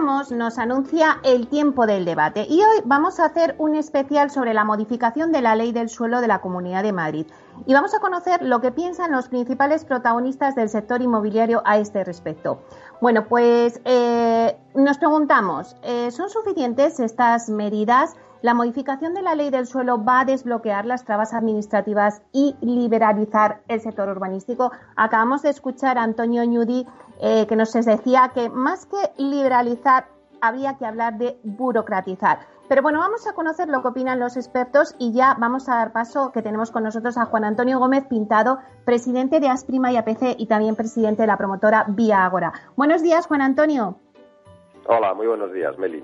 Nos anuncia el tiempo del debate y hoy vamos a hacer un especial sobre la modificación de la ley del suelo de la Comunidad de Madrid y vamos a conocer lo que piensan los principales protagonistas del sector inmobiliario a este respecto. Bueno, pues eh, nos preguntamos, eh, ¿son suficientes estas medidas? La modificación de la ley del suelo va a desbloquear las trabas administrativas y liberalizar el sector urbanístico. Acabamos de escuchar a Antonio Ñudi eh, que nos decía que más que liberalizar había que hablar de burocratizar. Pero bueno, vamos a conocer lo que opinan los expertos y ya vamos a dar paso que tenemos con nosotros a Juan Antonio Gómez Pintado, presidente de Asprima y APC y también presidente de la promotora Vía Agora. Buenos días, Juan Antonio. Hola, muy buenos días, Meli.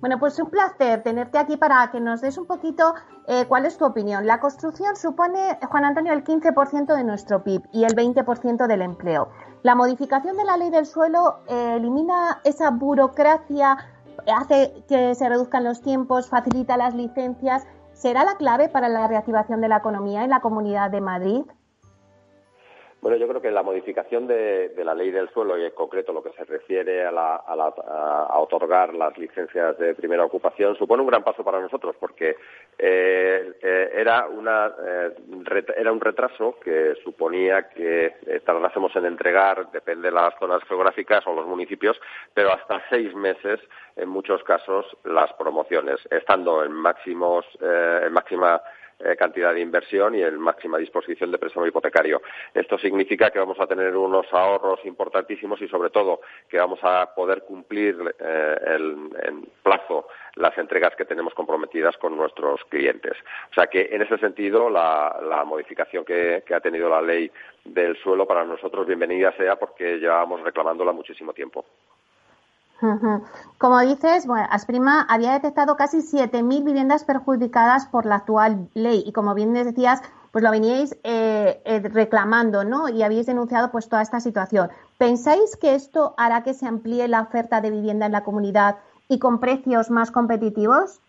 Bueno, pues un placer tenerte aquí para que nos des un poquito eh, cuál es tu opinión. La construcción supone, Juan Antonio, el 15% de nuestro PIB y el 20% del empleo. La modificación de la ley del suelo eh, elimina esa burocracia, hace que se reduzcan los tiempos, facilita las licencias. ¿Será la clave para la reactivación de la economía en la Comunidad de Madrid? Bueno, yo creo que la modificación de, la ley del suelo y en concreto lo que se refiere a, otorgar las licencias de primera ocupación supone un gran paso para nosotros porque eh, eh, era, una, eh, era un retraso que suponía que tardásemos en entregar, depende de las zonas geográficas o los municipios, pero hasta seis meses en muchos casos las promociones, estando en máximos, en máxima eh, cantidad de inversión y en máxima disposición de préstamo hipotecario. Esto significa que vamos a tener unos ahorros importantísimos y, sobre todo, que vamos a poder cumplir eh, en plazo las entregas que tenemos comprometidas con nuestros clientes. O sea que, en ese sentido, la, modificación que, ha tenido la ley del suelo para nosotros bienvenida sea porque llevábamos reclamándola muchísimo tiempo. Como dices, bueno, Asprima había detectado casi 7.000 viviendas perjudicadas por la actual ley y como bien decías, pues lo veníais eh, eh, reclamando, ¿no? Y habéis denunciado pues toda esta situación. ¿Pensáis que esto hará que se amplíe la oferta de vivienda en la comunidad y con precios más competitivos?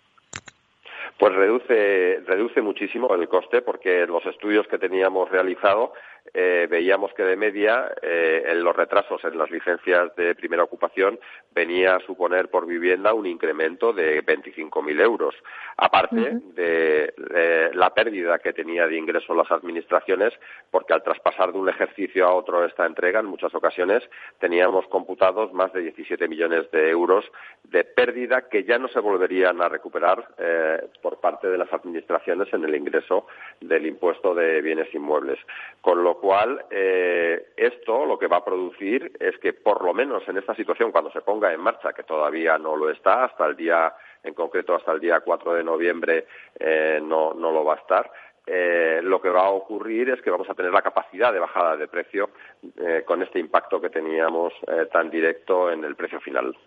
Pues reduce, reduce muchísimo el coste porque los estudios que teníamos realizado eh, veíamos que de media eh, en los retrasos en las licencias de primera ocupación venía a suponer por vivienda un incremento de 25.000 euros, aparte de, la pérdida que tenía de ingreso las administraciones, porque al traspasar de un ejercicio a otro esta entrega, en muchas ocasiones teníamos computados más de 17 millones de euros de pérdida que ya no se volverían a recuperar eh, por parte de las administraciones en el ingreso del impuesto de bienes inmuebles. Con lo cual, eh, esto lo que va a producir es que, por lo menos en esta situación, cuando se ponga en marcha, que todavía no lo está, hasta el día, en concreto hasta el día 4 de noviembre, eh, no, no lo va a estar, eh, lo que va a ocurrir es que vamos a tener la capacidad de bajada de precio con este impacto que teníamos tan directo en el precio final.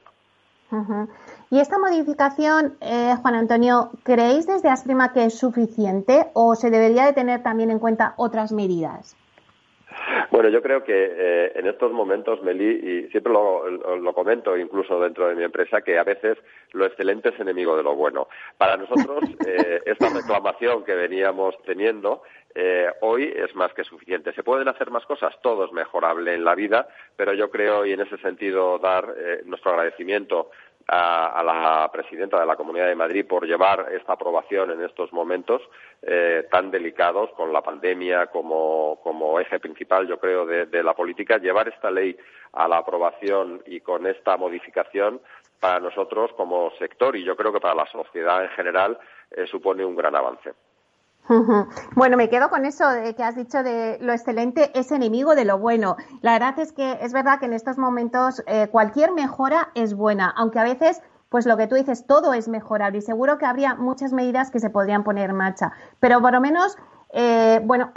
Y esta modificación, Juan Antonio, ¿creéis desde Asprima que es suficiente o se debería de tener también en cuenta otras medidas? Bueno, yo creo que eh, en estos momentos, Meli, y siempre lo, comento incluso dentro de mi empresa, que a veces lo excelente es enemigo de lo bueno. Para nosotros, eh, esta reclamación que veníamos teniendo eh, hoy es más que suficiente. ¿Se pueden hacer más cosas? Todo es mejorable en la vida, pero yo creo, y en ese sentido, dar nuestro agradecimiento a, la presidenta de la Comunidad de Madrid por llevar esta aprobación en estos momentos eh, tan delicados con la pandemia como, eje principal, yo creo, de, la política. Llevar esta ley a la aprobación y con esta modificación para nosotros como sector y yo creo que para la sociedad en general eh, supone un gran avance. Bueno, me quedo con eso de que has dicho de lo excelente es enemigo de lo bueno. La verdad es que es verdad que en estos momentos eh, cualquier mejora es buena, aunque a veces pues lo que tú dices, todo es mejorable y seguro que habría muchas medidas que se podrían poner en marcha. Pero por lo menos, eh, bueno,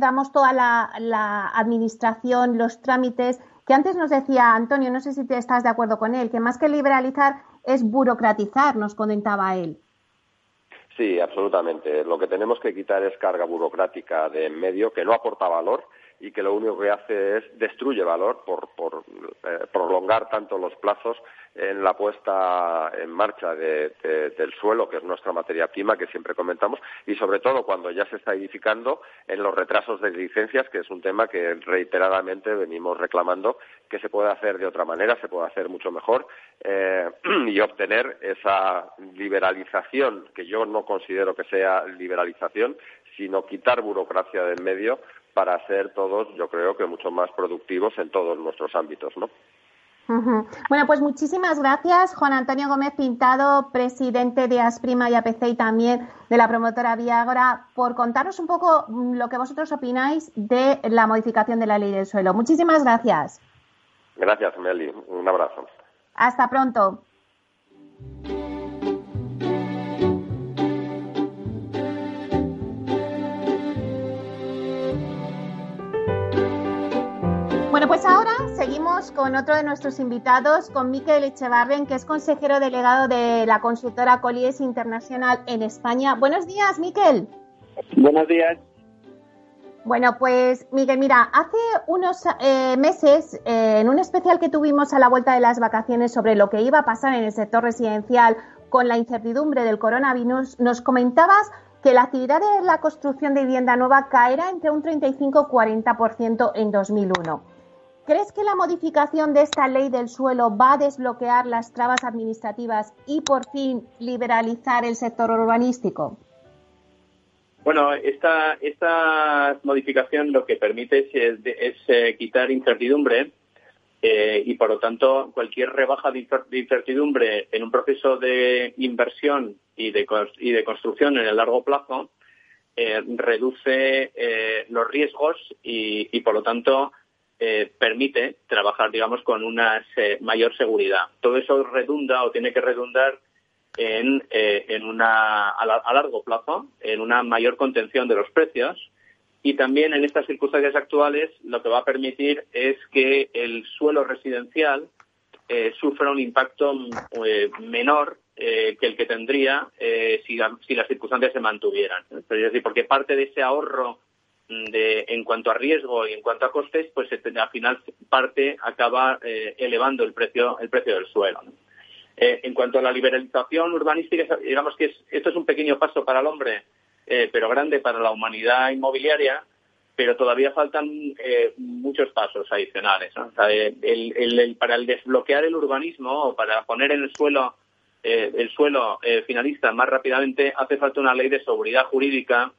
damos toda la, la administración, los trámites, que antes nos decía Antonio, no sé si te estás de acuerdo con él, que más que liberalizar es burocratizar, nos comentaba él. Sí, absolutamente. Lo que tenemos que quitar es carga burocrática de en medio que no aporta valor y que lo único que hace es destruye valor por, por eh, prolongar tanto los plazos en la puesta en marcha de, del suelo, que es nuestra materia prima, que siempre comentamos, y sobre todo cuando ya se está edificando en los retrasos de licencias, que es un tema que reiteradamente venimos reclamando que se puede hacer de otra manera, se puede hacer mucho mejor eh, y obtener esa liberalización, que yo no considero que sea liberalización, sino quitar burocracia del medio para ser todos, yo creo que mucho más productivos en todos nuestros ámbitos, ¿no? Bueno, pues muchísimas gracias, Juan Antonio Gómez Pintado, presidente de Asprima y APC y también de la promotora Viagora, por contarnos un poco mm, lo que vosotros opináis de la modificación de la ley del suelo. Muchísimas gracias. Gracias, Meli. Un abrazo. Hasta pronto. Bueno, pues ahora seguimos con otro de nuestros invitados, con Miquel Echevarren, que es consejero delegado de la consultora Colies Internacional en España. Buenos días, Miquel. Buenos días. Bueno, pues Miguel, mira, hace unos eh, meses, eh, en un especial que tuvimos a la vuelta de las vacaciones sobre lo que iba a pasar en el sector residencial con la incertidumbre del coronavirus, nos comentabas que la actividad de la construcción de vivienda nueva caerá entre un 35 y 40% en 2001. ¿Crees que la modificación de esta ley del suelo va a desbloquear las trabas administrativas y por fin liberalizar el sector urbanístico? Bueno, esta, esta modificación lo que permite es, eh, quitar incertidumbre eh, y, por lo tanto, cualquier rebaja de incertidumbre en un proceso de inversión y de, construcción en el largo plazo eh, reduce los riesgos y, por lo tanto, eh, permite trabajar, digamos, con una mayor seguridad. Todo eso redunda o tiene que redundar en, eh, en una, a, largo plazo, en una mayor contención de los precios y también en estas circunstancias actuales lo que va a permitir es que el suelo residencial eh, sufra un impacto menor que el que tendría si, si, las circunstancias se mantuvieran. Es decir, porque parte de ese ahorro de, en cuanto a riesgo y en cuanto a costes, pues este, al final parte acaba eh, elevando el precio, el precio del suelo. Eh, en cuanto a la liberalización urbanística, digamos que esto es un pequeño paso para el hombre, eh, pero grande para la humanidad inmobiliaria, pero todavía faltan muchos pasos adicionales. para el desbloquear el urbanismo o para poner en el suelo el suelo finalista más rápidamente hace falta una ley de seguridad jurídica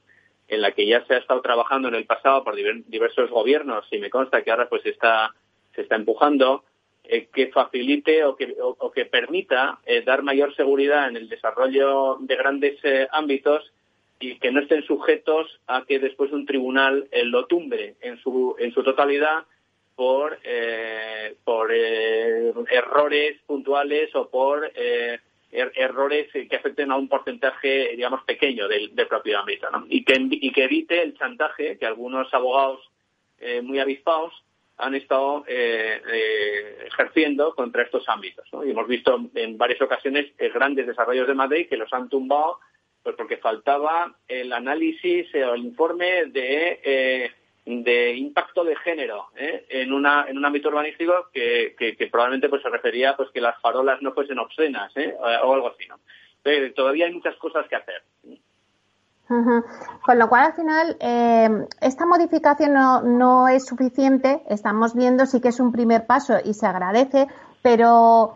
en la que ya se ha estado trabajando en el pasado por diversos gobiernos y me consta que ahora pues está, se está empujando, eh, que facilite o que, o, que permita eh, dar mayor seguridad en el desarrollo de grandes eh, ámbitos y que no estén sujetos a que después un tribunal lo tumbre en su, en su totalidad por, por errores puntuales o por Er, errores que afecten a un porcentaje, digamos, pequeño del, propio ámbito, y, que, y que evite el chantaje que algunos abogados eh, muy avispados han estado eh, eh, ejerciendo contra estos ámbitos. Y hemos visto en varias ocasiones grandes desarrollos de Madrid que los han tumbado pues porque faltaba el análisis o el informe de de impacto de género ¿eh? en una en un ámbito urbanístico que, probablemente pues se refería pues que las farolas no fuesen obscenas ¿eh? o algo así no todavía hay muchas cosas que hacer Con lo cual, al final, eh, esta modificación no, no es suficiente. Estamos viendo, sí que es un primer paso y se agradece, pero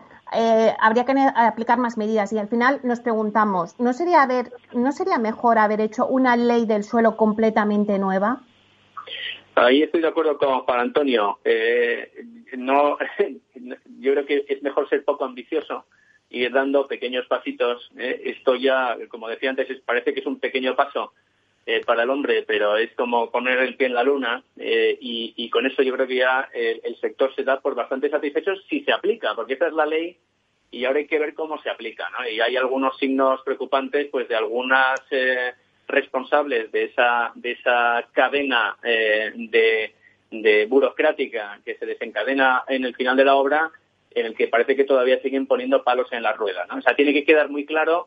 habría que aplicar más medidas. Y al final nos preguntamos, ¿no sería, haber, ¿no sería mejor haber hecho una ley del suelo completamente nueva? Ahí estoy de acuerdo con Juan Antonio. Eh, no, yo creo que es mejor ser poco ambicioso y ir dando pequeños pasitos. Eh. Esto ya, como decía antes, parece que es un pequeño paso eh, para el hombre, pero es como poner el pie en la luna y, con eso yo creo que ya el sector se da por bastante satisfecho si se aplica, porque esta es la ley y ahora hay que ver cómo se aplica, ¿no? Y hay algunos signos preocupantes, pues, de algunas eh, responsables de esa de esa cadena eh, de, de burocrática que se desencadena en el final de la obra, en el que parece que todavía siguen poniendo palos en la rueda, ¿no? O sea, tiene que quedar muy claro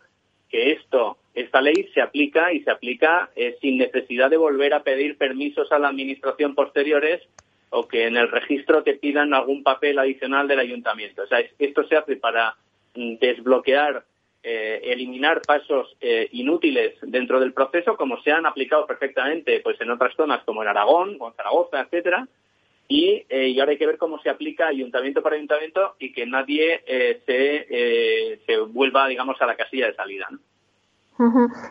que esto, esta ley se aplica y se aplica eh, sin necesidad de volver a pedir permisos a la administración posteriores o que en el registro te pidan algún papel adicional del ayuntamiento. O sea, esto se hace para mm, desbloquear, eh, eliminar pasos eh, inútiles dentro del proceso, como se han aplicado perfectamente pues en otras zonas como en Aragón, en Zaragoza, etcétera. Y, y, ahora hay que ver cómo se aplica ayuntamiento por ayuntamiento y que nadie se, se vuelva, digamos, a la casilla de salida. ¿no?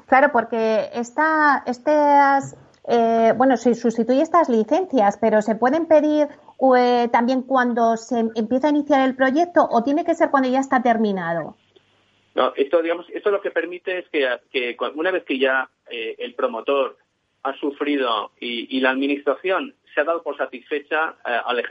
Claro, porque esta, estas, eh, bueno, se sustituye estas licencias, pero se pueden pedir eh, también cuando se empieza a iniciar el proyecto o tiene que ser cuando ya está terminado. No, esto, digamos, esto lo que permite es que, que una vez que ya eh, el promotor ha sufrido y, la administración se ha dado por satisfecha al,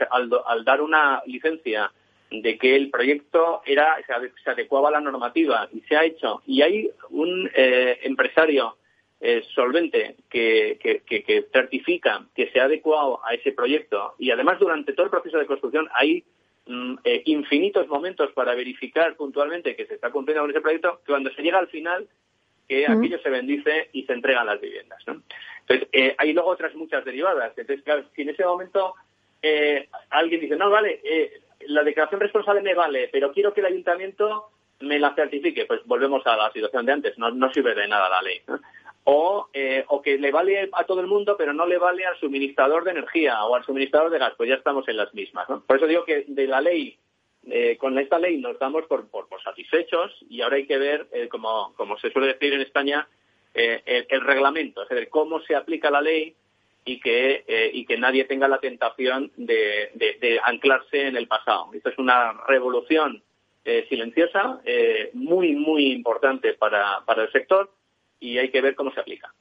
al, dar una licencia de que el proyecto era se adecuaba a la normativa y se ha hecho y hay un eh, empresario eh, solvente que, que, certifica que se ha adecuado a ese proyecto y además durante todo el proceso de construcción hay eh, infinitos momentos para verificar puntualmente que se está cumpliendo con ese proyecto que cuando se llega al final que aquello se bendice y se entregan las viviendas ¿no? entonces hay luego otras muchas derivadas entonces claro, si en ese momento alguien dice no vale la declaración responsable me vale, pero quiero que el ayuntamiento me la certifique, pues volvemos a la situación de antes, no, no sirve de nada la ley. O, eh, o que le vale a todo el mundo, pero no le vale al suministrador de energía o al suministrador de gas, pues ya estamos en las mismas. Por eso digo que de la ley, eh, con esta ley nos damos por, por, satisfechos y ahora hay que ver, eh, como, como se suele decir en España, el, el, reglamento, es decir, cómo se aplica la ley y que, eh, y que nadie tenga la tentación de, de, anclarse en el pasado. Esto es una revolución eh, silenciosa, eh, muy, muy importante para, para el sector y hay que ver cómo se aplica.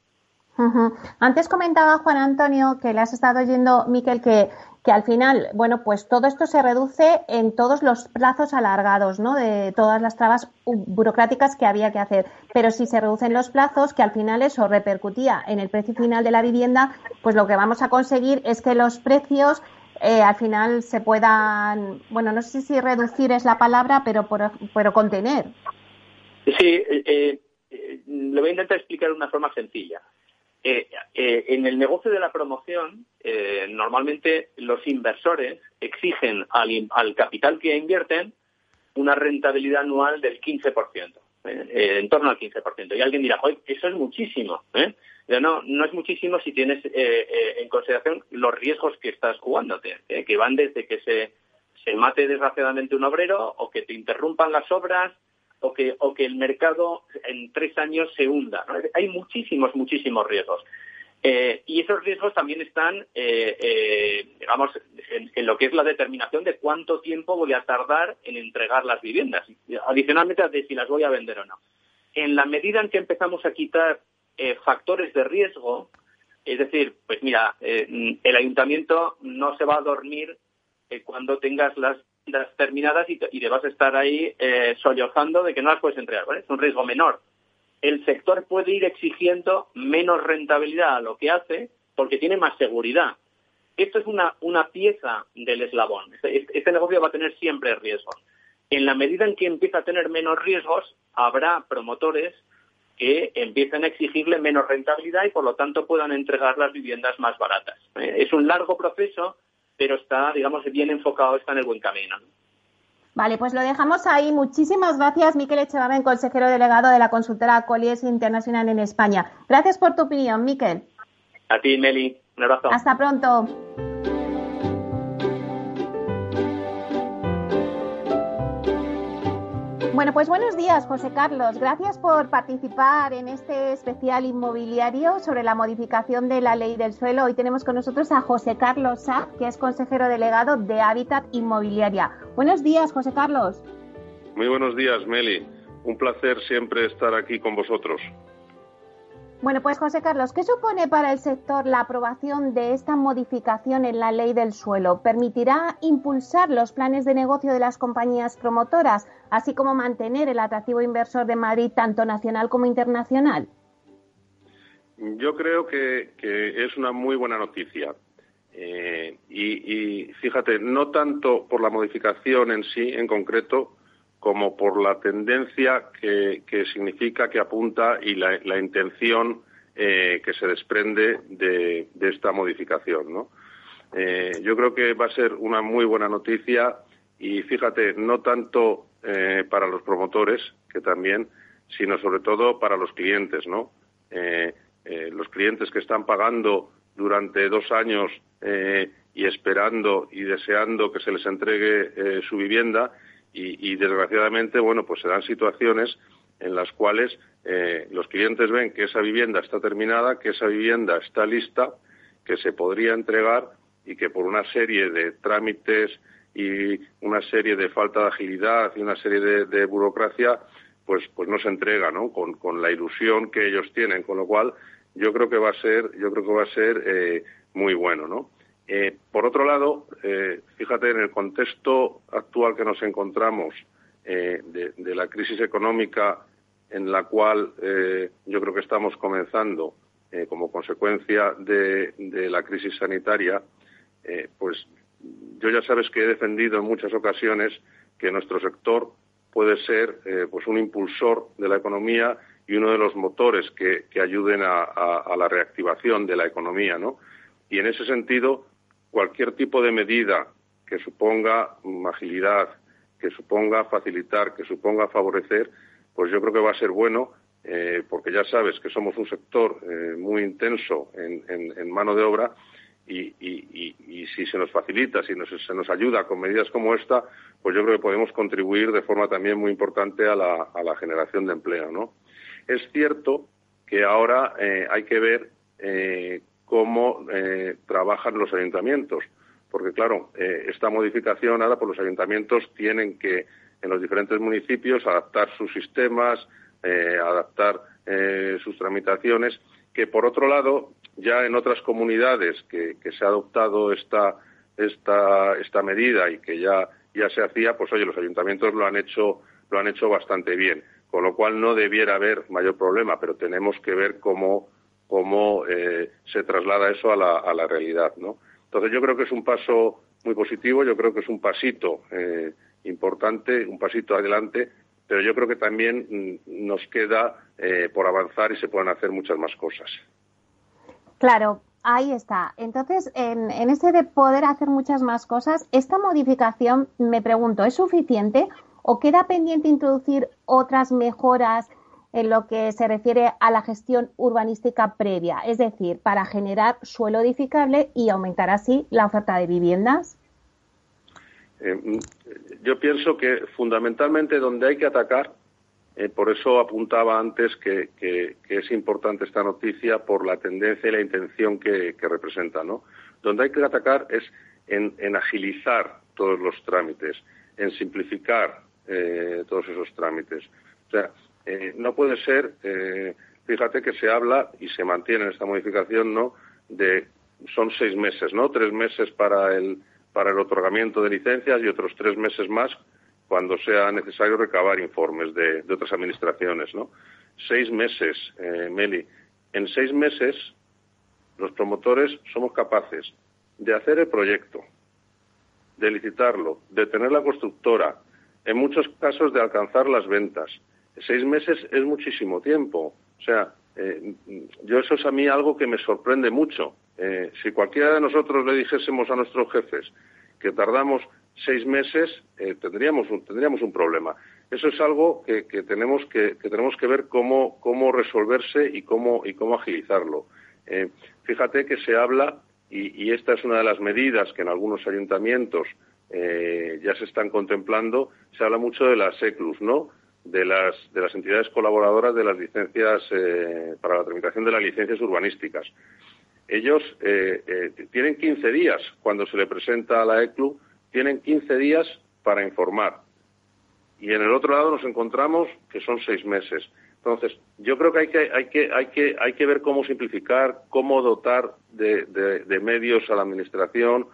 Antes comentaba Juan Antonio que le has estado oyendo, Miquel, que, que al final, bueno, pues todo esto se reduce en todos los plazos alargados, ¿no? De todas las trabas burocráticas que había que hacer. Pero si se reducen los plazos, que al final eso repercutía en el precio final de la vivienda, pues lo que vamos a conseguir es que los precios eh, al final se puedan, bueno, no sé si reducir es la palabra, pero, pero contener. Sí, eh, eh, le voy a intentar explicar de una forma sencilla. Eh, eh, en el negocio de la promoción, eh, normalmente los inversores exigen al, al, capital que invierten una rentabilidad anual del 15%, en torno al 15%. Y alguien dirá, eso es muchísimo. No, no es muchísimo si tienes en consideración los riesgos que estás jugándote, que van desde que se mate desgraciadamente un obrero o que te interrumpan las obras o que, o que el mercado en tres años se hunda. Hay muchísimos, muchísimos riesgos. Eh, y esos riesgos también están, eh, eh, digamos, en, lo que es la determinación de cuánto tiempo voy a tardar en entregar las viviendas, adicionalmente de si las voy a vender o no. En la medida en que empezamos a quitar factores de riesgo, es decir, pues mira, el ayuntamiento no se va a dormir cuando tengas las terminadas y te, vas a estar ahí eh, sollozando de que no las puedes entregar. Es un riesgo menor. El sector puede ir exigiendo menos rentabilidad a lo que hace porque tiene más seguridad. Esto es una, una pieza del eslabón. Este, este, negocio va a tener siempre riesgos. En la medida en que empieza a tener menos riesgos, habrá promotores que empiecen a exigirle menos rentabilidad y por lo tanto puedan entregar las viviendas más baratas. ¿eh? Es un largo proceso pero está, digamos, bien enfocado, está en el buen camino. Vale, pues lo dejamos ahí. Muchísimas gracias, Miquel Echevarren, consejero delegado de la consultora Colies Internacional en España. Gracias por tu opinión, Miquel. A ti, Meli. Un abrazo. Hasta pronto. Bueno, pues buenos días, José Carlos. Gracias por participar en este especial inmobiliario sobre la modificación de la ley del suelo. Hoy tenemos con nosotros a José Carlos Sá, que es consejero delegado de Hábitat Inmobiliaria. Buenos días, José Carlos. Muy buenos días, Meli. Un placer siempre estar aquí con vosotros. Bueno, pues José Carlos, ¿qué supone para el sector la aprobación de esta modificación en la ley del suelo? ¿Permitirá impulsar los planes de negocio de las compañías promotoras, así como mantener el atractivo inversor de Madrid tanto nacional como internacional? Yo creo que, es una muy buena noticia. Eh, y, fíjate, no tanto por la modificación en sí, en concreto, como por la tendencia que, significa, que apunta y la, intención eh, que se desprende de, esta modificación. Eh, yo creo que va a ser una muy buena noticia y fíjate, no tanto eh, para los promotores, que también, sino sobre todo para los clientes, ¿no? los clientes que están pagando durante dos años y esperando y deseando que se les entregue su vivienda y, desgraciadamente, bueno, pues se dan situaciones en las cuales eh, los clientes ven que esa vivienda está terminada, que esa vivienda está lista, que se podría entregar y que por una serie de trámites y una serie de falta de agilidad y una serie de, burocracia, pues, pues no se entrega, ¿no? Con, con, la ilusión que ellos tienen, con lo cual yo creo que va a ser, yo creo que va a ser eh, muy bueno, ¿no? Eh, por otro lado, eh, fíjate, en el contexto actual que nos encontramos eh, de, la crisis económica en la cual yo creo que estamos comenzando como consecuencia de, la crisis sanitaria, pues yo ya sabes que he defendido en muchas ocasiones que nuestro sector puede ser pues un impulsor de la economía y uno de los motores que, ayuden a, a, la reactivación de la economía, ¿no? Y en ese sentido, cualquier tipo de medida que suponga agilidad, que suponga facilitar, que suponga favorecer, pues yo creo que va a ser bueno, eh, porque ya sabes que somos un sector eh, muy intenso en, mano de obra y, si se nos facilita, si se nos ayuda con medidas como esta, pues yo creo que podemos contribuir de forma también muy importante a la, generación de empleo. ¿no? Es cierto que ahora eh, hay que ver cómo eh, trabajan los ayuntamientos. Porque, claro, eh, esta modificación, ahora, por los ayuntamientos tienen que, en los diferentes municipios, adaptar sus sistemas, eh, adaptar sus tramitaciones, que, por otro lado, ya en otras comunidades que, se ha adoptado esta, esta, esta medida y que ya, ya se hacía, pues, oye, los ayuntamientos lo han hecho, lo han hecho bastante bien. Con lo cual no debiera haber mayor problema, pero tenemos que ver cómo cómo eh, se traslada eso a la, a la, realidad, ¿no? Entonces yo creo que es un paso muy positivo, yo creo que es un pasito eh, importante, un pasito adelante, pero yo creo que también mm, nos queda eh, por avanzar y se pueden hacer muchas más cosas. Claro, ahí está. Entonces, en, en ese de poder hacer muchas más cosas, ¿esta modificación, me pregunto, es suficiente o queda pendiente introducir otras mejoras en lo que se refiere a la gestión urbanística previa, es decir, para generar suelo edificable y aumentar así la oferta de viviendas? Eh, yo pienso que fundamentalmente donde hay que atacar, eh, por eso apuntaba antes que, es importante esta noticia por la tendencia y la intención que, representa, ¿no? Donde hay que atacar es en, agilizar todos los trámites, en simplificar eh, todos esos trámites. O sea, eh, no puede ser, eh, fíjate que se habla y se mantiene en esta modificación, ¿no? De son seis meses, ¿no? Tres meses para el para el otorgamiento de licencias y otros tres meses más cuando sea necesario recabar informes de, otras administraciones, ¿no? Seis meses, eh, Meli. En seis meses los promotores somos capaces de hacer el proyecto, de licitarlo, de tener la constructora, en muchos casos de alcanzar las ventas, seis meses es muchísimo tiempo. O sea, eh, yo eso es a mí algo que me sorprende mucho. Eh, si cualquiera de nosotros le dijésemos a nuestros jefes que tardamos seis meses, eh, tendríamos, un, tendríamos un problema. Eso es algo que, tenemos, que, tenemos que ver cómo, cómo resolverse y cómo, y cómo agilizarlo. fíjate que se habla, y, y, esta es una de las medidas que en algunos ayuntamientos ya se están contemplando, se habla mucho de las ECLUS, ¿no? De las, de las entidades colaboradoras de las licencias eh, para la tramitación de las licencias urbanísticas. Ellos eh, eh, tienen 15 días cuando se le presenta a la ECLU, tienen 15 días para informar. Y en el otro lado nos encontramos que son seis meses. Entonces, yo creo que hay que, hay que, hay que, hay que ver cómo simplificar, cómo dotar de, de, medios a la Administración,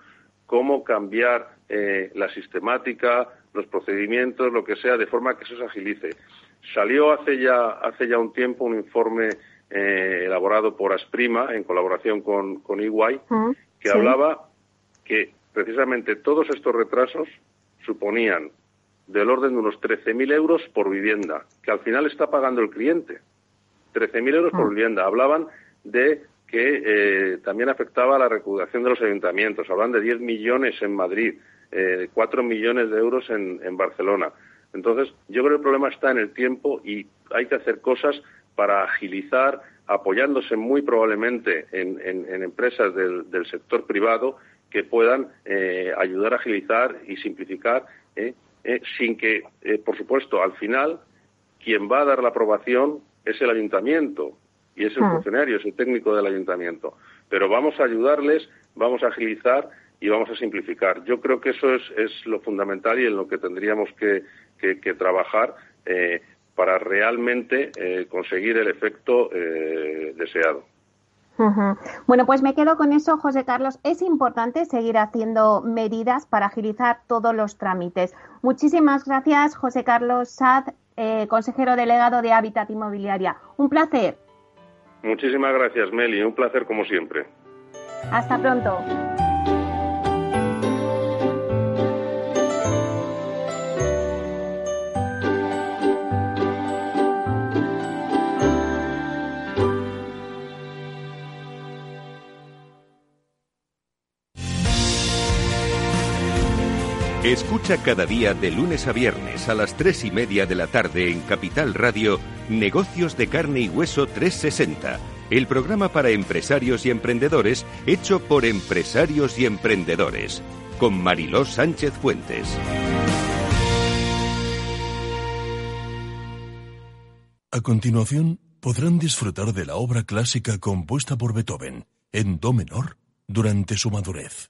cómo cambiar eh, la sistemática, los procedimientos, lo que sea, de forma que eso se agilice. Salió hace ya, hace ya un tiempo un informe eh, elaborado por Asprima en colaboración con, con EY, que hablaba que precisamente todos estos retrasos suponían del orden de unos 13.000 euros por vivienda, que al final está pagando el cliente. 13.000 euros por vivienda. Hablaban de que eh, también afectaba a la recaudación de los ayuntamientos. Hablan de 10 millones en Madrid, eh, 4 millones de euros en, en Barcelona. Entonces, yo creo que el problema está en el tiempo y hay que hacer cosas para agilizar, apoyándose muy probablemente en, empresas del, sector privado que puedan eh, ayudar a agilizar y simplificar, eh, eh, sin que, por supuesto, al final, quien va a dar la aprobación es el ayuntamiento y es el ah. funcionario, es el técnico del ayuntamiento. Pero vamos a ayudarles, vamos a agilizar y vamos a simplificar. Yo creo que eso es, lo fundamental y en lo que tendríamos que, trabajar para realmente eh, conseguir el efecto eh, deseado. Bueno, pues me quedo con eso, José Carlos. Es importante seguir haciendo medidas para agilizar todos los trámites. Muchísimas gracias, José Carlos Sad, eh, consejero delegado de Hábitat Inmobiliaria. Un placer. Muchísimas gracias, Meli. Un placer como siempre. Hasta pronto. Escucha cada día de lunes a viernes a las tres y media de la tarde en Capital Radio Negocios de Carne y Hueso 360, el programa para empresarios y emprendedores hecho por empresarios y emprendedores, con Mariló Sánchez Fuentes. A continuación, podrán disfrutar de la obra clásica compuesta por Beethoven en Do menor durante su madurez.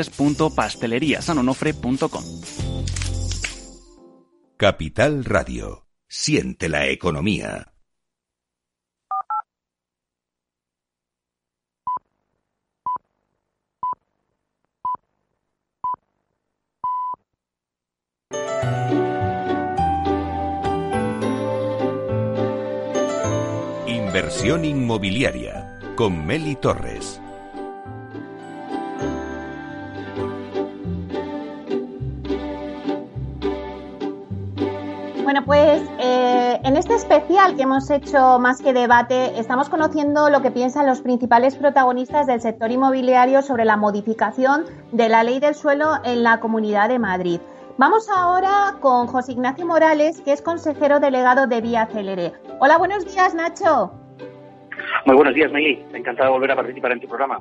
www.pasteleriasanonofre.com. Capital Radio. Siente la economía. Inversión inmobiliaria con Meli Torres. Bueno, pues eh, en este especial que hemos hecho más que debate, estamos conociendo lo que piensan los principales protagonistas del sector inmobiliario sobre la modificación de la ley del suelo en la Comunidad de Madrid. Vamos ahora con José Ignacio Morales, que es consejero delegado de Vía Celere. Hola, buenos días, Nacho. Muy buenos días, Meli. Encantado de volver a participar en tu programa.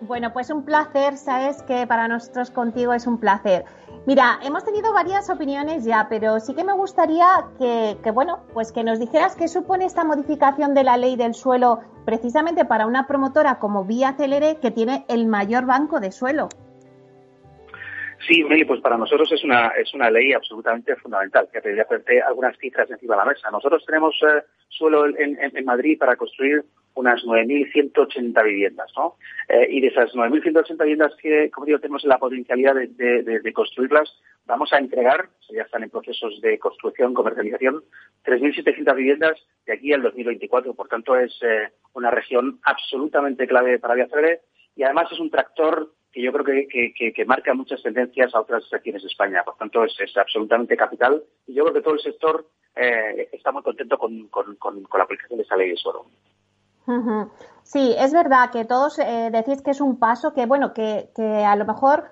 Bueno, pues un placer, sabes que para nosotros contigo es un placer. Mira, hemos tenido varias opiniones ya, pero sí que me gustaría que, bueno, pues que nos dijeras qué supone esta modificación de la ley del suelo precisamente para una promotora como Vía Celere, que tiene el mayor banco de suelo. Sí, pues para nosotros es una, es una ley absolutamente fundamental. Que te voy algunas cifras encima de la mesa. Nosotros tenemos eh, suelo en, Madrid para construir unas 9.180 viviendas, ¿no? Eh, y de esas 9.180 viviendas que, como digo, tenemos la potencialidad de, construirlas, vamos a entregar, ya están en procesos de construcción, comercialización, 3.700 viviendas de aquí al 2024. Por tanto, es eh, una región absolutamente clave para Viacerre y además es un tractor que yo creo que, marca muchas tendencias a otras regiones de España. Por tanto, es, absolutamente capital y yo creo que todo el sector eh, está muy contento con, la aplicación de esa ley de suelo. Sí, es verdad que todos eh, decís que es un paso que, bueno, que, a lo mejor,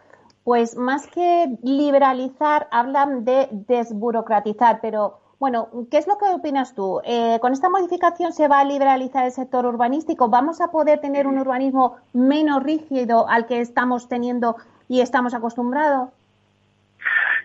pues más que liberalizar, hablan de desburocratizar, pero bueno, ¿qué es lo que opinas tú? Eh, ¿Con esta modificación se va a liberalizar el sector urbanístico? ¿Vamos a poder tener un urbanismo menos rígido al que estamos teniendo y estamos acostumbrados?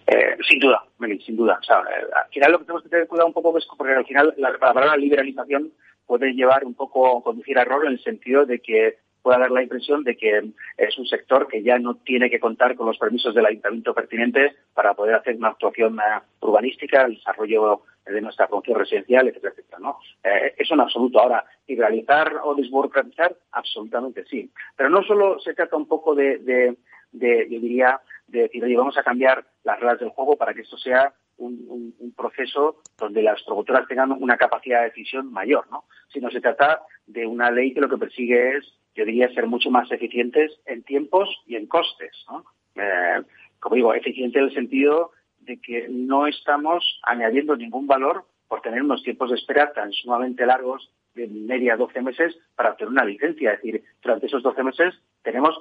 Eh, sin duda, sin duda. al final lo que tenemos que tener cuidado un poco es porque al final la palabra liberalización puede llevar un poco, conducir a error en el sentido de que pueda dar la impresión de que es un sector que ya no tiene que contar con los permisos del ayuntamiento pertinente para poder hacer una actuación eh, urbanística, el desarrollo de nuestra función residencial, etcétera, etcétera. ¿no? Eh, eso en absoluto. Ahora, liberalizar o desburocratizar, absolutamente sí. Pero no solo se trata un poco de, de, de yo diría, de decir, oye, vamos a cambiar las reglas del juego para que esto sea un, proceso donde las promotoras tengan una capacidad de decisión mayor, ¿no? Sino se trata de una ley que lo que persigue es, yo diría, ser mucho más eficientes en tiempos y en costes, ¿no? Eh, como digo, eficiente en el sentido de que no estamos añadiendo ningún valor por tener unos tiempos de espera tan sumamente largos, de media 12 meses, para obtener una licencia. Es decir, durante esos 12 meses tenemos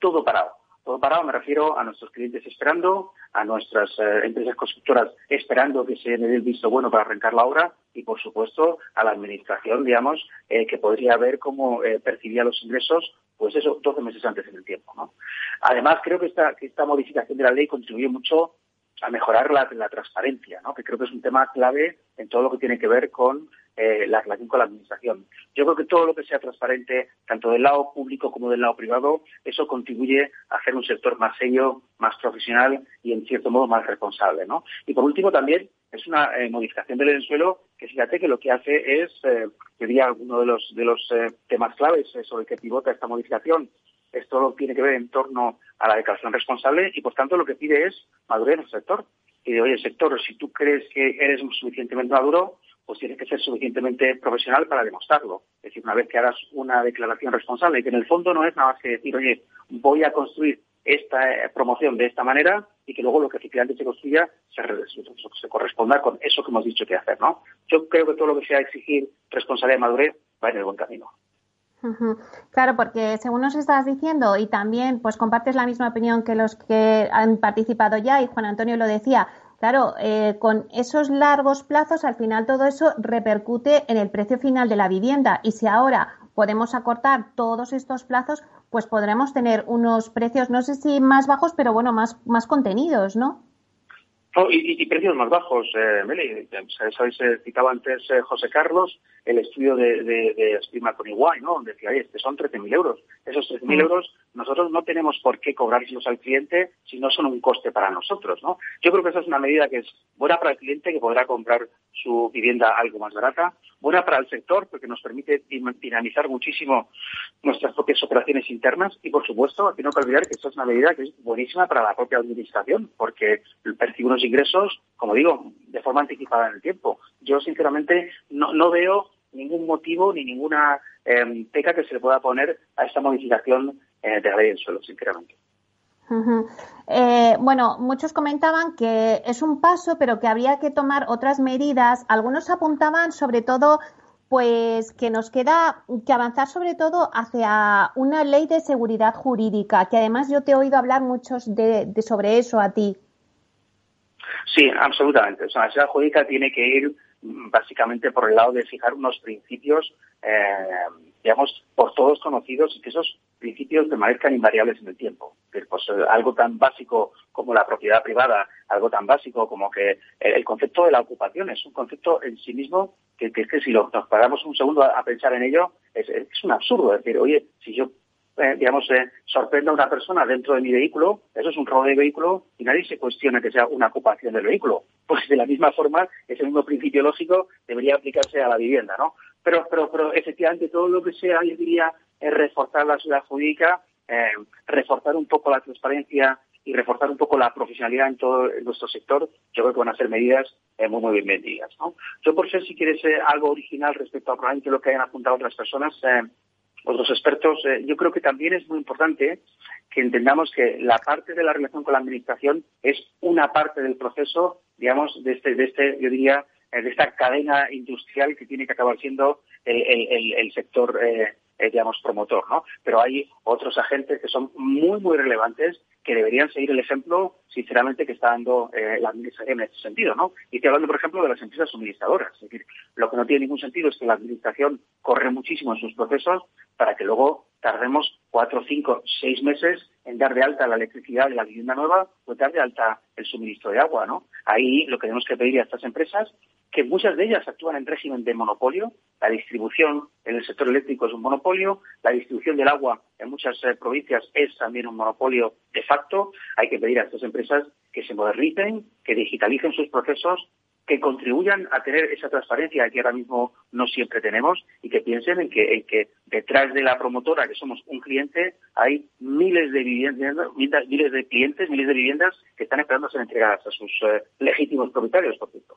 todo parado todo parado me refiero a nuestros clientes esperando, a nuestras eh, empresas constructoras esperando que se dé el visto bueno para arrancar la obra y, por supuesto, a la administración, digamos, eh, que podría ver cómo eh, percibía los ingresos, pues eso, 12 meses antes en el tiempo. ¿no? Además, creo que esta, que esta modificación de la ley contribuye mucho a mejorar la, transparencia, ¿no? que creo que es un tema clave en todo lo que tiene que ver con eh, la relación con la administración. Yo creo que todo lo que sea transparente, tanto del lado público como del lado privado, eso contribuye a hacer un sector más serio, más profesional y, en cierto modo, más responsable. ¿no? Y por último, también es una eh, modificación del suelo que fíjate que lo que hace es, eh, diría, uno de los, de los eh, temas claves sobre el que pivota esta modificación esto tiene que ver en torno a la declaración responsable y, por tanto, lo que pide es madurez en el sector. Y de, oye, sector, si tú crees que eres suficientemente maduro, pues tienes que ser suficientemente profesional para demostrarlo. Es decir, una vez que hagas una declaración responsable, que en el fondo no es nada más que decir, oye, voy a construir esta eh, promoción de esta manera y que luego lo que efectivamente se construya se, se, corresponda con eso que hemos dicho que hacer, ¿no? Yo creo que todo lo que sea exigir responsabilidad y madurez va en el buen camino. Claro, porque según nos estás diciendo y también pues compartes la misma opinión que los que han participado ya y Juan Antonio lo decía, claro, eh, con esos largos plazos al final todo eso repercute en el precio final de la vivienda y si ahora podemos acortar todos estos plazos, pues podremos tener unos precios, no sé si más bajos, pero bueno, más, más contenidos, ¿no? y, precios más bajos, eh, Meli. Sabéis, eh, citaba antes eh, José Carlos el estudio de, de, de Estima con Iguay, ¿no? Donde decía, este son 13.000 euros. Esos 13.000 mm. euros nosotros no tenemos por qué cobrárselos al cliente si no son un coste para nosotros, ¿no? Yo creo que esa es una medida que es buena para el cliente que podrá comprar su vivienda algo más barata, buena para el sector porque nos permite dinamizar muchísimo nuestras propias operaciones internas y, por supuesto, aquí no hay que olvidar que esta es una medida que es buenísima para la propia administración porque percibe unos ingresos, como digo, de forma anticipada en el tiempo. Yo, sinceramente, no, veo ningún motivo ni ninguna eh, peca que se le pueda poner a esta modificación eh, de la ley del suelo, sinceramente. Eh, bueno, muchos comentaban que es un paso, pero que habría que tomar otras medidas. Algunos apuntaban sobre todo pues que nos queda que avanzar sobre todo hacia una ley de seguridad jurídica, que además yo te he oído hablar muchos de, sobre eso a ti. Sí, absolutamente. O sea, la seguridad jurídica tiene que ir mm, básicamente por el lado de fijar unos principios, eh, digamos, por todos conocidos y que esos principios permanezcan invariables en el tiempo. Pues, algo tan básico como la propiedad privada, algo tan básico como que el, concepto de la ocupación es un concepto en sí mismo que, que, que si nos paramos un segundo a, pensar en ello, es, un absurdo. Es decir, oye, si yo eh, digamos, eh, sorprenda a una persona dentro de mi vehículo, eso es un robo de vehículo y nadie se cuestiona que sea una ocupación del vehículo. Pues de la misma forma, ese mismo principio lógico debería aplicarse a la vivienda, ¿no? Pero, pero, pero efectivamente todo lo que sea, yo diría, es reforzar la ciudad jurídica, eh, reforzar un poco la transparencia y reforzar un poco la profesionalidad en todo nuestro sector, yo creo que van a ser medidas eh, muy, muy bienvenidas. Yo por ser, si quieres, algo original respecto a probablemente lo que hayan apuntado otras personas, eh, otros expertos, eh, yo creo que también es muy importante que entendamos que la parte de la relación con la administración es una parte del proceso, digamos, de este, de este yo diría, eh, de esta cadena industrial que tiene que acabar siendo el, sector, eh, digamos, promotor, ¿no? Pero hay otros agentes que son muy, muy relevantes que deberían seguir el ejemplo, sinceramente, que está dando eh, la Administración en ese sentido, ¿no? Y estoy hablando, por ejemplo, de las empresas suministradoras. Es decir, lo que no tiene ningún sentido es que la Administración corre muchísimo en sus procesos para que luego tardemos cuatro, cinco, seis meses en dar de alta la electricidad de la vivienda nueva o dar de alta el suministro de agua, ¿no? Ahí lo que tenemos que pedir a estas empresas, que muchas de ellas actúan en régimen de monopolio, la distribución en el sector eléctrico es un monopolio, la distribución del agua en muchas eh, provincias es también un monopolio de facto, hay que pedir a estas empresas que se modernicen, que digitalicen sus procesos que contribuyan a tener esa transparencia que ahora mismo no siempre tenemos y que piensen en que, detrás de la promotora, que somos un cliente, hay miles de viviendas, miles de clientes, miles de viviendas que están esperando ser entregadas a sus eh, legítimos propietarios, por cierto.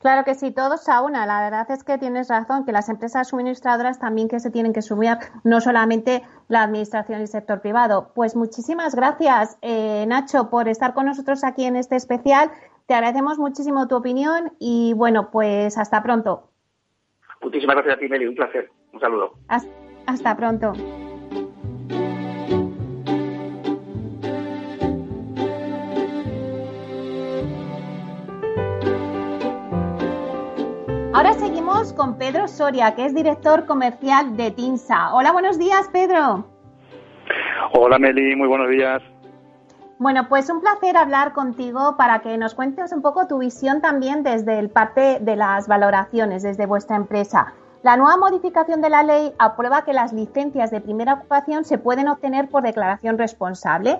Claro que sí, todos a una. La verdad es que tienes razón, que las empresas suministradoras también que se tienen que sumir, no solamente la administración y el sector privado. Pues muchísimas gracias, eh, Nacho, por estar con nosotros aquí en este especial. Te agradecemos muchísimo tu opinión y bueno, pues hasta pronto. Muchísimas gracias a ti, Meli. Un placer. Un saludo. Hasta, pronto. Ahora seguimos con Pedro Soria, que es director comercial de TINSA. Hola, buenos días, Pedro. Hola, Meli, muy buenos días. Bueno, pues un placer hablar contigo para que nos cuentes un poco tu visión también desde el parte de las valoraciones, desde vuestra empresa. La nueva modificación de la ley aprueba que las licencias de primera ocupación se pueden obtener por declaración responsable.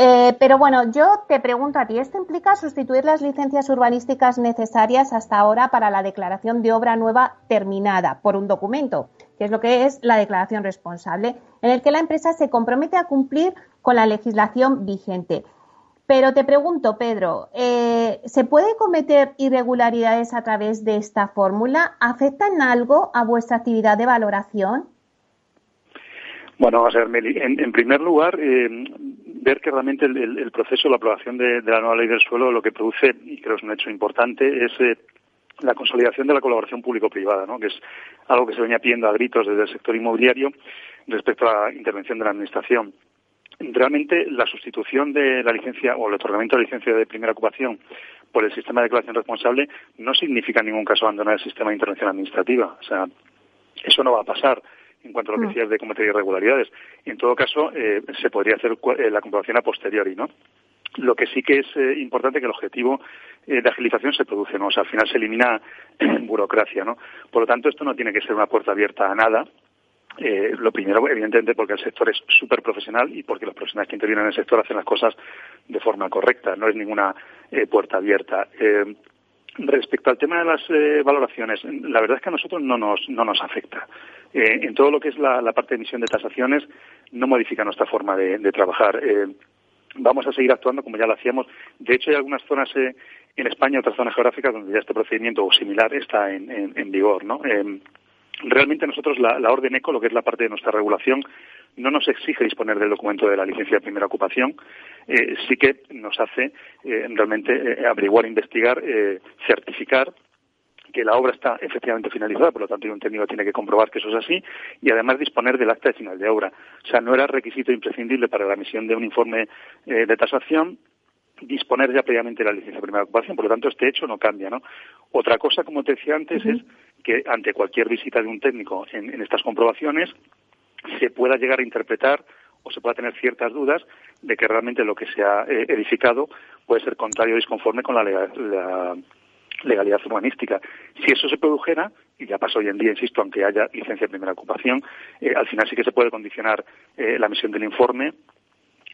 Eh, pero bueno, yo te pregunto a ti, ¿esto implica sustituir las licencias urbanísticas necesarias hasta ahora para la declaración de obra nueva terminada por un documento, que es lo que es la declaración responsable, en el que la empresa se compromete a cumplir con la legislación vigente. Pero te pregunto, Pedro, eh, ¿se puede cometer irregularidades a través de esta fórmula? ¿Afectan algo a vuestra actividad de valoración? Bueno, a ver, en, primer lugar, eh, ver que realmente el, proceso, la aprobación de, la nueva ley del suelo, lo que produce, y creo es un hecho importante, es eh, la consolidación de la colaboración público-privada, ¿no? que es algo que se venía pidiendo a gritos desde el sector inmobiliario respecto a la intervención de la Administración realmente la sustitución de la licencia o el otorgamiento de la licencia de primera ocupación por el sistema de declaración responsable no significa en ningún caso abandonar el sistema de intervención administrativa. O sea, eso no va a pasar en cuanto a lo que decías de cometer irregularidades. En todo caso, eh, se podría hacer eh, la comprobación a posteriori, ¿no? Lo que sí que es eh, importante que el objetivo eh, de agilización se produce, ¿no? O sea, al final se elimina burocracia, ¿no? Por lo tanto, esto no tiene que ser una puerta abierta a nada, eh, lo primero, evidentemente, porque el sector es súper profesional y porque los profesionales que intervienen en el sector hacen las cosas de forma correcta, no es ninguna eh, puerta abierta. Eh, respecto al tema de las valoraciones, la verdad es que a nosotros no nos, no nos afecta. en todo lo que es la, parte de emisión de tasaciones, no modifica nuestra forma de, trabajar. vamos a seguir actuando como ya lo hacíamos. De hecho, hay algunas zonas en España, otras zonas geográficas, donde ya este procedimiento o similar está en, en vigor, ¿no? Realmente nosotros la, orden ECO, lo que es la parte de nuestra regulación, no nos exige disponer del documento de la licencia de primera ocupación, eh, sí que nos hace eh, realmente eh, averiguar, investigar, certificar que la obra está efectivamente finalizada, por lo tanto, un técnico tiene que comprobar que eso es así, y además disponer del acta de final de obra. O sea, no era requisito imprescindible para la emisión de un informe de tasación disponer ya previamente de la licencia de primera ocupación, por lo tanto este hecho no cambia, ¿no? Otra cosa, como te decía antes, es que ante cualquier visita de un técnico en, estas comprobaciones se pueda llegar a interpretar o se pueda tener ciertas dudas de que realmente lo que se ha eh, edificado puede ser contrario o disconforme con la, legalidad urbanística. Si eso se produjera, y ya pasa hoy en día, insisto, aunque haya licencia de primera ocupación, eh, al final sí que se puede condicionar eh, la emisión del informe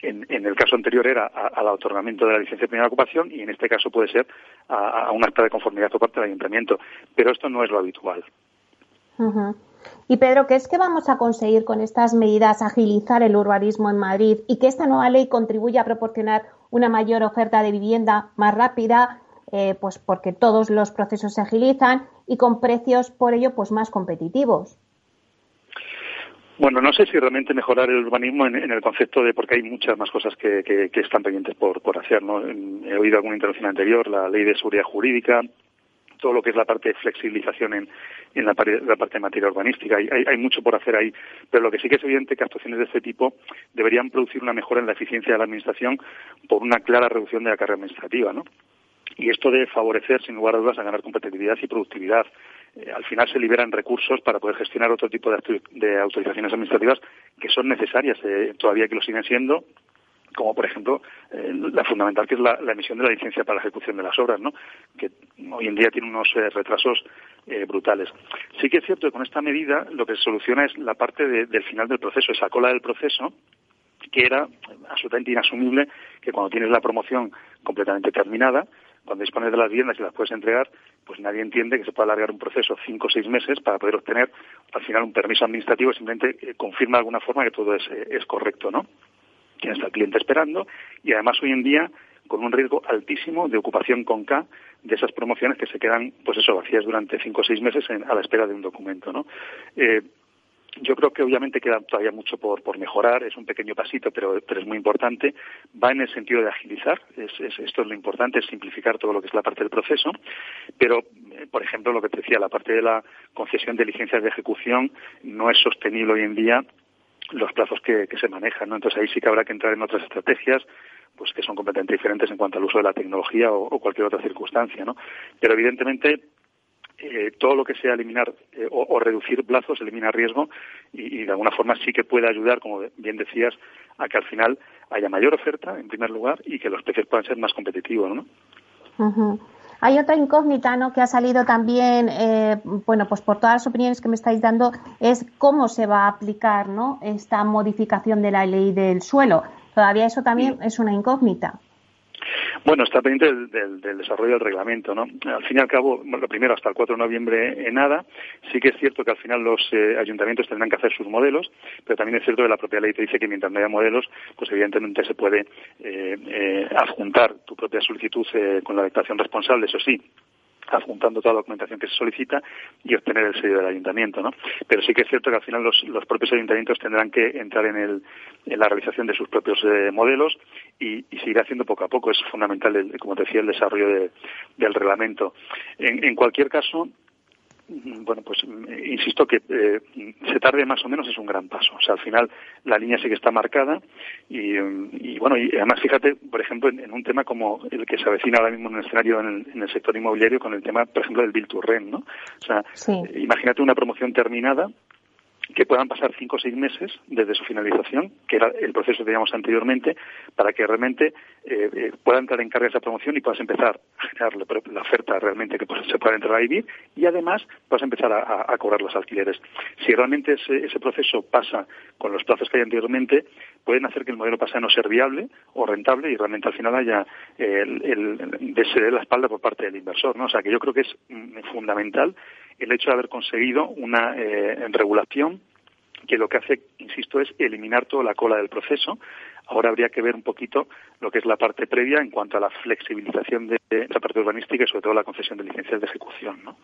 en, el caso anterior era al otorgamiento de la licencia de primera ocupación y en este caso puede ser a, un acta de conformidad por parte del ayuntamiento. Pero esto no es lo habitual. Y Pedro, ¿qué es que vamos a conseguir con estas medidas agilizar el urbanismo en Madrid y que esta nueva ley contribuya a proporcionar una mayor oferta de vivienda más rápida, eh, pues porque todos los procesos se agilizan y con precios por ello pues más competitivos? Bueno, no sé si realmente mejorar el urbanismo en, el concepto de porque hay muchas más cosas que, están pendientes por, hacer. ¿no? He oído alguna intervención anterior, la ley de seguridad jurídica, todo lo que es la parte de flexibilización en, la, parte de materia urbanística. Hay, hay, mucho por hacer ahí, pero lo que sí que es evidente que actuaciones de este tipo deberían producir una mejora en la eficiencia de la Administración por una clara reducción de la carga administrativa. ¿no? Y esto debe favorecer, sin lugar a dudas, a ganar competitividad y productividad. Eh, al final se liberan recursos para poder gestionar otro tipo de, autorizaciones administrativas que son necesarias, eh, todavía que lo siguen siendo, como por ejemplo eh, la fundamental que es la, emisión de la licencia para la ejecución de las obras, ¿no? que hoy en día tiene unos retrasos brutales. Sí que es cierto que con esta medida lo que se soluciona es la parte del final del proceso, esa cola del proceso que era absolutamente inasumible que cuando tienes la promoción completamente terminada, cuando dispones de las viviendas y las puedes entregar, pues nadie entiende que se pueda alargar un proceso cinco o seis meses para poder obtener al final un permiso administrativo simplemente eh, confirma de alguna forma que todo es, eh, es correcto, ¿no? Tienes al cliente esperando y además hoy en día con un riesgo altísimo de ocupación con K de esas promociones que se quedan, pues eso, vacías durante cinco o seis meses a la espera de un documento, ¿no? Eh, yo creo que obviamente queda todavía mucho por, mejorar, es un pequeño pasito, pero, pero, es muy importante. Va en el sentido de agilizar, es, esto es lo importante, es simplificar todo lo que es la parte del proceso. Pero, eh, por ejemplo, lo que te decía, la parte de la concesión de licencias de ejecución no es sostenible hoy en día los plazos que, se manejan. ¿no? Entonces ahí sí que habrá que entrar en otras estrategias pues que son completamente diferentes en cuanto al uso de la tecnología o, o cualquier otra circunstancia, ¿no? Pero evidentemente eh, todo lo que sea eliminar eh, o, reducir plazos elimina riesgo y, de alguna forma sí que puede ayudar, como bien decías, a que al final haya mayor oferta, en primer lugar, y que los precios puedan ser más competitivos, ¿no? Hay otra incógnita, ¿no? Que ha salido también, eh, bueno, pues por todas las opiniones que me estáis dando, es cómo se va a aplicar, ¿no? Esta modificación de la ley del suelo. Todavía eso también es una incógnita. Bueno, está pendiente del, desarrollo del reglamento, ¿no? Al fin y al cabo, lo primero, hasta el 4 de noviembre en nada. Sí que es cierto que al final los eh, ayuntamientos tendrán que hacer sus modelos, pero también es cierto que la propia ley te dice que mientras no haya modelos, pues evidentemente se puede eh, eh, adjuntar tu propia solicitud con la declaración responsable, eso sí, adjuntando toda la documentación que se solicita y obtener el sello del ayuntamiento, ¿no? Pero sí que es cierto que al final los, los propios ayuntamientos tendrán que entrar en, el, en la realización de sus propios eh, modelos y, y seguir haciendo poco a poco. Es fundamental, el, como te decía, el desarrollo del reglamento. En, en cualquier caso, bueno, pues insisto que eh, se tarde más o menos es un gran paso. O sea, al final la línea sí que está marcada y, bueno, y además fíjate, por ejemplo, en, un tema como el que se avecina ahora mismo en el escenario en el, sector inmobiliario con el tema, por ejemplo, del Bill to Rent, ¿no? O sea, imagínate una promoción terminada que puedan pasar cinco o seis meses desde su finalización, que era el proceso que teníamos anteriormente, para que realmente eh, eh, pueda entrar en carga esa promoción y puedas empezar a generar la oferta realmente que se pueda entrar a vivir y además puedas empezar a, cobrar los alquileres. Si realmente ese, ese, proceso pasa con los plazos que hay anteriormente, pueden hacer que el modelo pase a no ser viable o rentable y realmente al final haya el, el, de la espalda por parte del inversor. ¿no? O sea que yo creo que es mm, fundamental el hecho de haber conseguido una eh, regulación que lo que hace, insisto, es eliminar toda la cola del proceso. Ahora habría que ver un poquito lo que es la parte previa en cuanto a la flexibilización de la parte urbanística y sobre todo la concesión de licencias de ejecución, ¿no?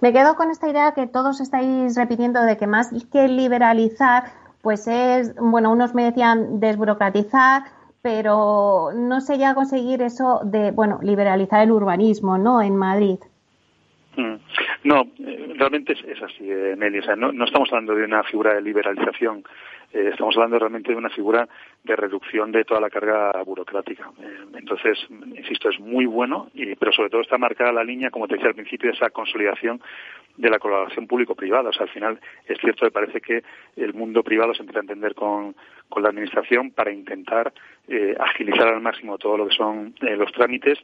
Me quedo con esta idea que todos estáis repitiendo de que más que liberalizar, pues es, bueno, unos me decían desburocratizar, pero no se llega a conseguir eso de, bueno, liberalizar el urbanismo, ¿no? En Madrid. Mm. No, eh, realmente es, así, eh, Meli. O sea, no, estamos hablando de una figura de liberalización, eh, estamos hablando realmente de una figura de reducción de toda la carga burocrática. entonces, insisto, es muy bueno, y, pero sobre todo está marcada la línea, como te decía al principio, de esa consolidación de la colaboración público-privada. O sea, al final es cierto que parece que el mundo privado se empieza a entender con, con la Administración para intentar agilizar al máximo todo lo que son los trámites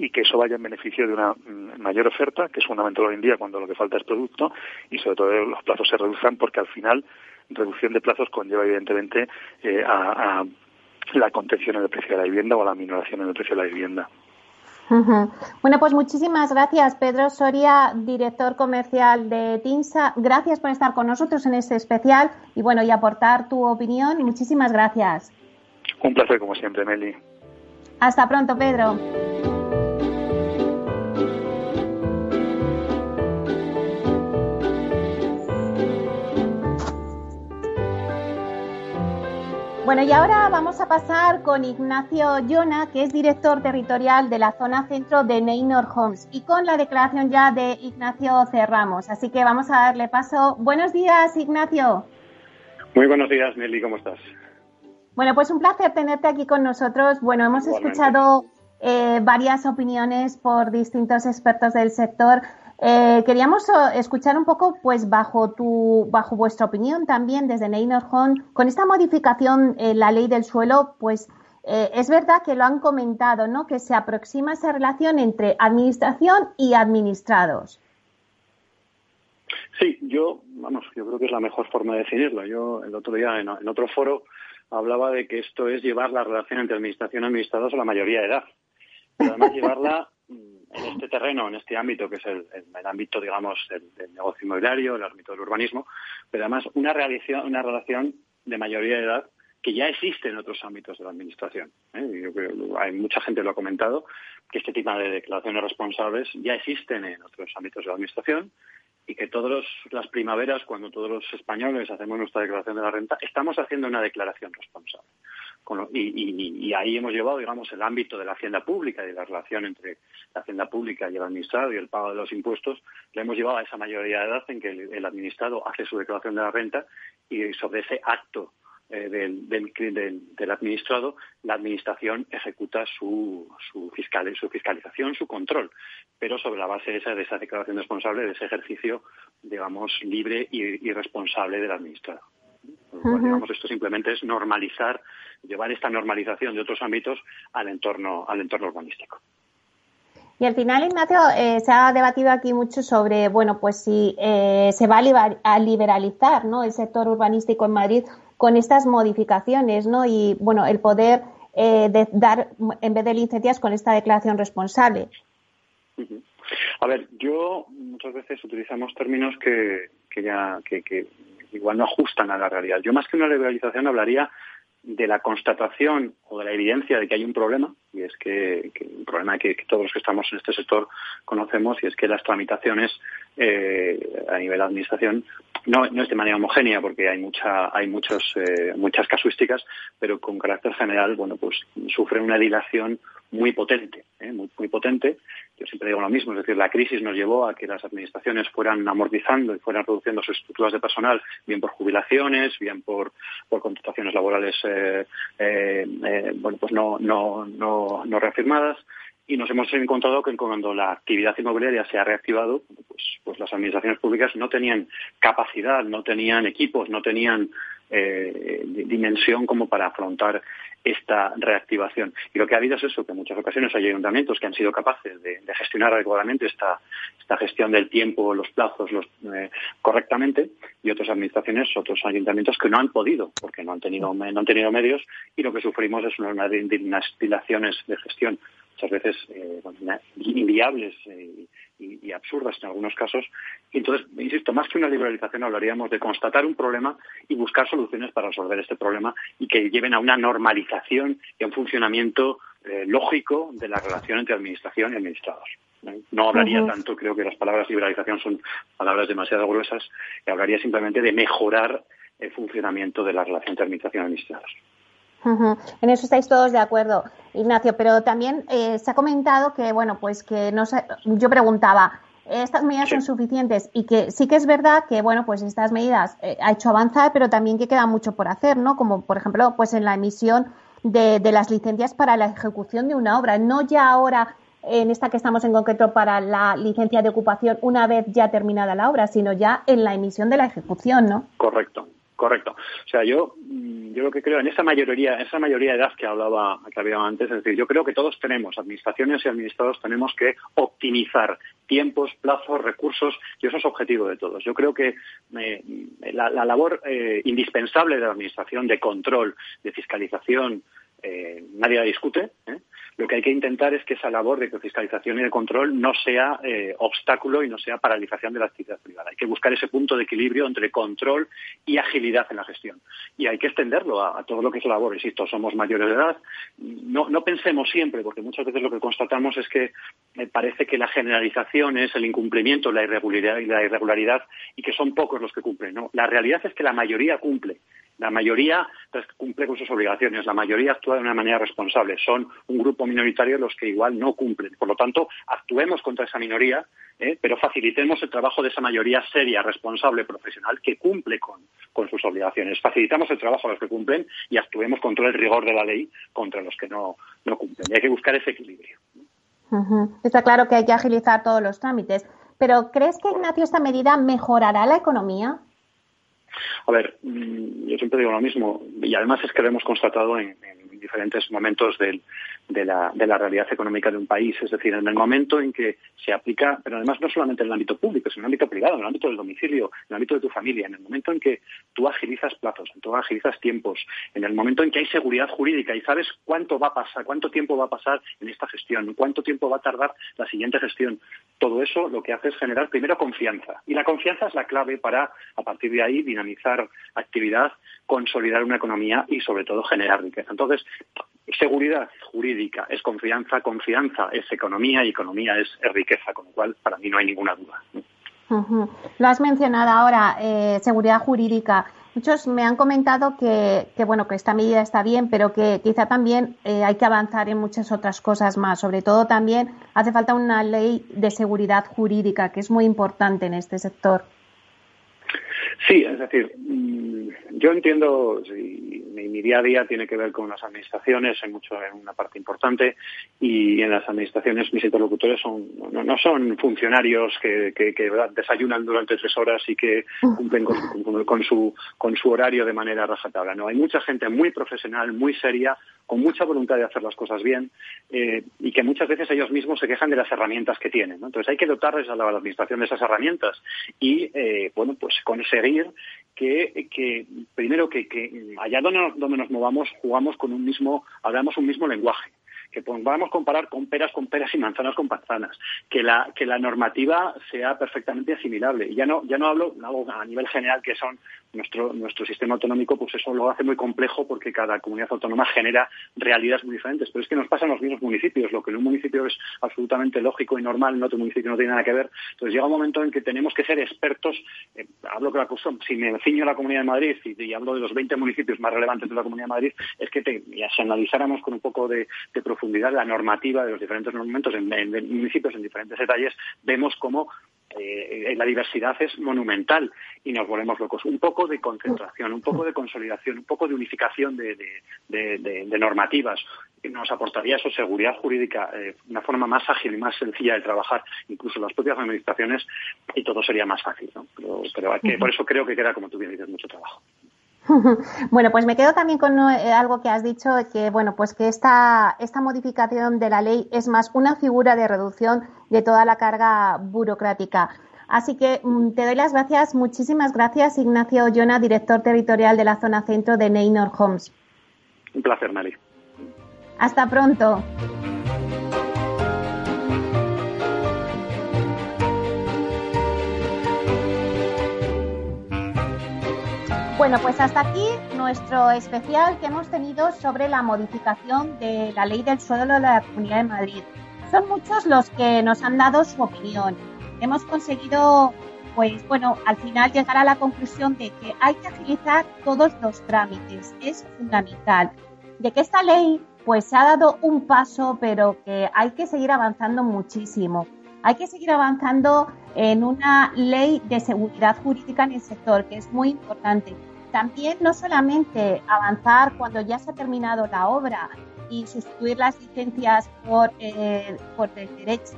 y que eso vaya en beneficio de una mm, mayor oferta, que es fundamental hoy en día cuando lo que falta es producto, y sobre todo los plazos se reduzcan porque al final reducción de plazos conlleva evidentemente eh, a, la contención en el precio de la vivienda o a la minoración en el precio de la vivienda. Bueno, pues muchísimas gracias, Pedro Soria, director comercial de TINSA. Gracias por estar con nosotros en este especial y bueno, y aportar tu opinión. Muchísimas gracias. Un placer, como siempre, Meli. Hasta pronto, Pedro. Bueno, y ahora vamos a pasar con Ignacio Llona, que es director territorial de la zona centro de Neynor Homes. Y con la declaración ya de Ignacio cerramos. Así que vamos a darle paso. Buenos días, Ignacio. Muy buenos días, Nelly, ¿cómo estás? Bueno, pues un placer tenerte aquí con nosotros. Bueno, hemos escuchado eh, varias opiniones por distintos expertos del sector. Eh, queríamos eh, escuchar un poco, pues, bajo tu, bajo vuestra opinión también desde Neynor Home, con esta modificación en la ley del suelo, pues, eh, es verdad que lo han comentado, ¿no? Que se aproxima esa relación entre administración y administrados. Sí, yo, vamos, yo creo que es la mejor forma de definirlo. Yo el otro día en, en otro foro hablaba de que esto es llevar la relación entre administración y administrados a la mayoría de edad. Pero además llevarla en este terreno, en este ámbito, que es el, ámbito, digamos, del, negocio inmobiliario, el ámbito del urbanismo, pero además una, una relación de mayoría de edad que ya existe en otros ámbitos de la Administración. ¿eh? hay mucha gente lo ha comentado, que este tipo de declaraciones responsables ya existen en otros ámbitos de la Administración y que todas las primaveras, cuando todos los españoles hacemos nuestra declaración de la renta, estamos haciendo una declaración responsable y, ahí hemos llevado, digamos, el ámbito de la hacienda pública y de la relación entre la hacienda pública y el administrado y el pago de los impuestos, le hemos llevado a esa mayoría de edad en que el, administrado hace su declaración de la renta y sobre ese acto eh, del, del, administrado, la administración ejecuta su, su, fiscal, su fiscalización, su control, pero sobre la base de esa, de esa declaración responsable, de ese ejercicio, digamos, libre y, responsable del administrado. Digamos, esto simplemente es normalizar llevar esta normalización de otros ámbitos al entorno, al entorno urbanístico. Y al final, Ignacio, eh, se ha debatido aquí mucho sobre, bueno, pues si eh, se va a liberalizar ¿no? el sector urbanístico en Madrid con estas modificaciones, ¿no? Y, bueno, el poder eh, dar, en vez de licencias, con esta declaración responsable. A ver, yo muchas veces utilizamos términos que, que ya que, que igual no ajustan a la realidad. Yo más que una liberalización hablaría de la constatación o de la evidencia de que hay un problema, y es que, un problema que, todos los que estamos en este sector conocemos, y es que las tramitaciones eh, a nivel de administración no, no, es de manera homogénea, porque hay mucha, hay muchos, eh, muchas casuísticas, pero con carácter general, bueno, pues sufren una dilación muy potente, ¿eh? muy, muy potente. Yo siempre digo lo mismo, es decir, la crisis nos llevó a que las administraciones fueran amortizando y fueran reduciendo sus estructuras de personal, bien por jubilaciones, bien por, por contrataciones laborales, eh, eh, bueno, pues no, no, no, no reafirmadas y nos hemos encontrado que cuando la actividad inmobiliaria se ha reactivado, pues, pues las administraciones públicas no tenían capacidad, no tenían equipos, no tenían eh, dimensión como para afrontar esta reactivación. Y lo que ha habido es eso, que en muchas ocasiones hay ayuntamientos que han sido capaces de, gestionar adecuadamente esta, esta gestión del tiempo, los plazos los, eh, correctamente, y otras administraciones, otros ayuntamientos que no han podido, porque no han tenido, no han tenido medios, y lo que sufrimos es unas dilaciones de gestión muchas veces eh, inviables eh, y, absurdas en algunos casos. Y entonces, insisto, más que una liberalización hablaríamos de constatar un problema y buscar soluciones para resolver este problema y que lleven a una normalización y a un funcionamiento eh, lógico de la relación entre administración y administrados. No hablaría tanto, creo que las palabras liberalización son palabras demasiado gruesas, y hablaría simplemente de mejorar el funcionamiento de la relación entre administración y administrados. En eso estáis todos de acuerdo, Ignacio, pero también eh, se ha comentado que, bueno, pues que no yo preguntaba, ¿estas medidas son suficientes? Y que sí que es verdad que, bueno, pues estas medidas eh, ha hecho avanzar, pero también que queda mucho por hacer, ¿no? Como, por ejemplo, pues en la emisión de, de las licencias para la ejecución de una obra, no ya ahora en esta que estamos en concreto para la licencia de ocupación una vez ya terminada la obra, sino ya en la emisión de la ejecución, ¿no? Correcto, Correcto. O sea, yo, mm, yo lo que creo en esa mayoría, esa mayoría de edad que hablaba, que había antes, es decir, yo creo que todos tenemos, administraciones y administrados tenemos que optimizar tiempos, plazos, recursos, y eso es objetivo de todos. Yo creo que eh, la, labor eh, indispensable de la administración de control, de fiscalización, eh, nadie la discute. ¿eh? Lo que hay que intentar es que esa labor de fiscalización y de control no sea eh, obstáculo y no sea paralización de la actividad privada. Hay que buscar ese punto de equilibrio entre control y agilidad en la gestión. Y hay que extenderlo a, todo lo que es labor. Insisto, somos mayores de edad. No, no pensemos siempre, porque muchas veces lo que constatamos es que parece que la generalización es el incumplimiento, la irregularidad y la irregularidad y que son pocos los que cumplen. No, la realidad es que la mayoría cumple. La mayoría pues, cumple con sus obligaciones, la mayoría actúa de una manera responsable. Son un grupo minoritario los que igual no cumplen. Por lo tanto, actuemos contra esa minoría, ¿eh? pero facilitemos el trabajo de esa mayoría seria, responsable, profesional, que cumple con, sus obligaciones. Facilitamos el trabajo a los que cumplen y actuemos contra el rigor de la ley contra los que no, cumplen. Y hay que buscar ese equilibrio. Está claro que hay que agilizar todos los trámites. Pero ¿crees que, Ignacio, esta medida mejorará la economía? A ver, mm, yo siempre digo lo mismo, y además es que lo hemos constatado en, diferentes momentos del, de la, de la realidad económica de un país. Es decir, en el momento en que se aplica, pero además no solamente en el ámbito público, sino en el ámbito privado, en el ámbito del domicilio, en el ámbito de tu familia, en el momento en que tú agilizas plazos, en tú agilizas tiempos, en el momento en que hay seguridad jurídica y sabes cuánto va a pasar, cuánto tiempo va a pasar en esta gestión, cuánto tiempo va a tardar la siguiente gestión. Todo eso lo que hace es generar primero confianza. Y la confianza es la clave para, a partir de ahí, dinamizar actividad, consolidar una economía y, sobre todo, generar riqueza. Entonces, seguridad jurídica es confianza, confianza es economía y economía es, riqueza, con lo cual para mí no hay ninguna duda. Lo has mencionado ahora, eh, seguridad jurídica. Muchos me han comentado que, bueno que esta medida está bien, pero que quizá también eh, hay que avanzar en muchas otras cosas más. Sobre todo también hace falta una ley de seguridad jurídica que es muy importante en este sector. Sí, es decir, mm, yo entiendo, mi, día a día tiene que ver con las administraciones, en mucho, en una parte importante, y en las administraciones mis interlocutores son, no, son funcionarios que, desayunan durante tres horas y que cumplen con, su, con su horario de manera rajatabla. No, hay mucha gente muy profesional, muy seria, con mucha voluntad de hacer las cosas bien eh, y que muchas veces ellos mismos se quejan de las herramientas que tienen. Entonces hay que dotarles a la, administración de esas herramientas y, eh, bueno, pues conseguir que, primero que, allá donde donde nos movamos jugamos con un mismo, hablamos un mismo lenguaje que podamos comparar con peras con peras y manzanas con manzanas, que la, que la normativa sea perfectamente asimilable. Y ya no, ya no hablo a nivel general que son nuestro, nuestro sistema autonómico, pues eso lo hace muy complejo porque cada comunidad autónoma genera realidades muy diferentes. Pero es que nos pasa en los mismos municipios. Lo que en un municipio es absolutamente lógico y normal, en otro municipio no tiene nada que ver. Entonces llega un momento en que tenemos que ser expertos. Eh, hablo que la si me ciño la Comunidad de Madrid y, hablo de los 20 municipios más relevantes de la Comunidad de Madrid, es que te, si analizáramos con un poco de, profundidad la normativa de los diferentes monumentos en, municipios en diferentes detalles, vemos cómo eh, la diversidad es monumental y nos volvemos locos. Un poco de concentración, un poco de consolidación, un poco de unificación de, normativas nos aportaría eso seguridad jurídica, eh, una forma más ágil y más sencilla de trabajar, incluso las propias administraciones, y todo sería más fácil. ¿no? Pero, por eso creo que queda, como tú bien dices, mucho trabajo. Bueno, pues me quedo también con eh, algo que has dicho, que bueno, pues que esta, esta modificación de la ley es más una figura de reducción de toda la carga burocrática. Así que mm, te doy las gracias, muchísimas gracias, Ignacio Llona, director territorial de la zona centro de Neynor Homes. Un placer, Mari. Hasta pronto. Bueno, pues hasta aquí nuestro especial que hemos tenido sobre la modificación de la ley del suelo de la Comunidad de Madrid. Son muchos los que nos han dado su opinión. Hemos conseguido, pues bueno, al final llegar a la conclusión de que hay que agilizar todos los trámites. Es fundamental. De que esta ley, pues se ha dado un paso, pero que hay que seguir avanzando muchísimo. Hay que seguir avanzando en una ley de seguridad jurídica en el sector, que es muy importante también no solamente avanzar cuando ya se ha terminado la obra y sustituir las licencias por, eh, por el derecho,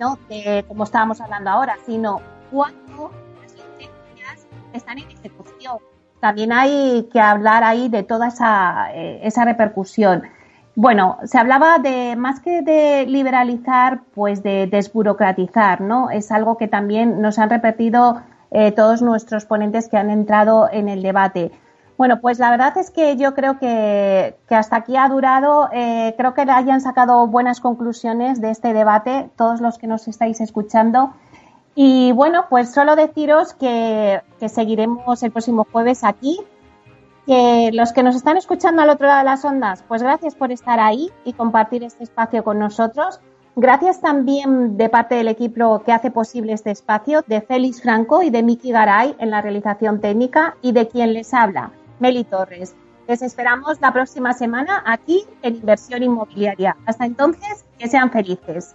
¿no? De, como estábamos hablando ahora, sino cuando las licencias están en ejecución. También hay que hablar ahí de toda esa, eh, esa repercusión. Bueno, se hablaba de más que de liberalizar, pues de desburocratizar, ¿no? Es algo que también nos han repetido eh, todos nuestros ponentes que han entrado en el debate. Bueno, pues la verdad es que yo creo que, hasta aquí ha durado. Eh, creo que hayan sacado buenas conclusiones de este debate, todos los que nos estáis escuchando. Y bueno, pues solo deciros que, que seguiremos el próximo jueves aquí. Que los que nos están escuchando al otro lado de las ondas, pues gracias por estar ahí y compartir este espacio con nosotros. Gracias también de parte del equipo que hace posible este espacio, de Félix Franco y de Miki Garay en la realización técnica y de quien les habla, Meli Torres. Les esperamos la próxima semana aquí en Inversión Inmobiliaria. Hasta entonces, que sean felices.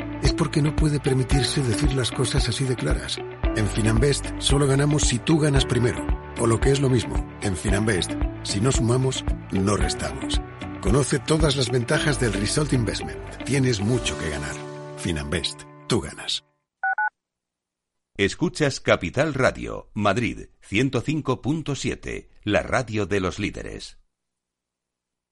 porque no puede permitirse decir las cosas así de claras. En Finanbest solo ganamos si tú ganas primero. O lo que es lo mismo, en Finanbest, si no sumamos, no restamos. Conoce todas las ventajas del Result Investment. Tienes mucho que ganar. Finanbest, tú ganas. Escuchas Capital Radio, Madrid 105.7, la radio de los líderes.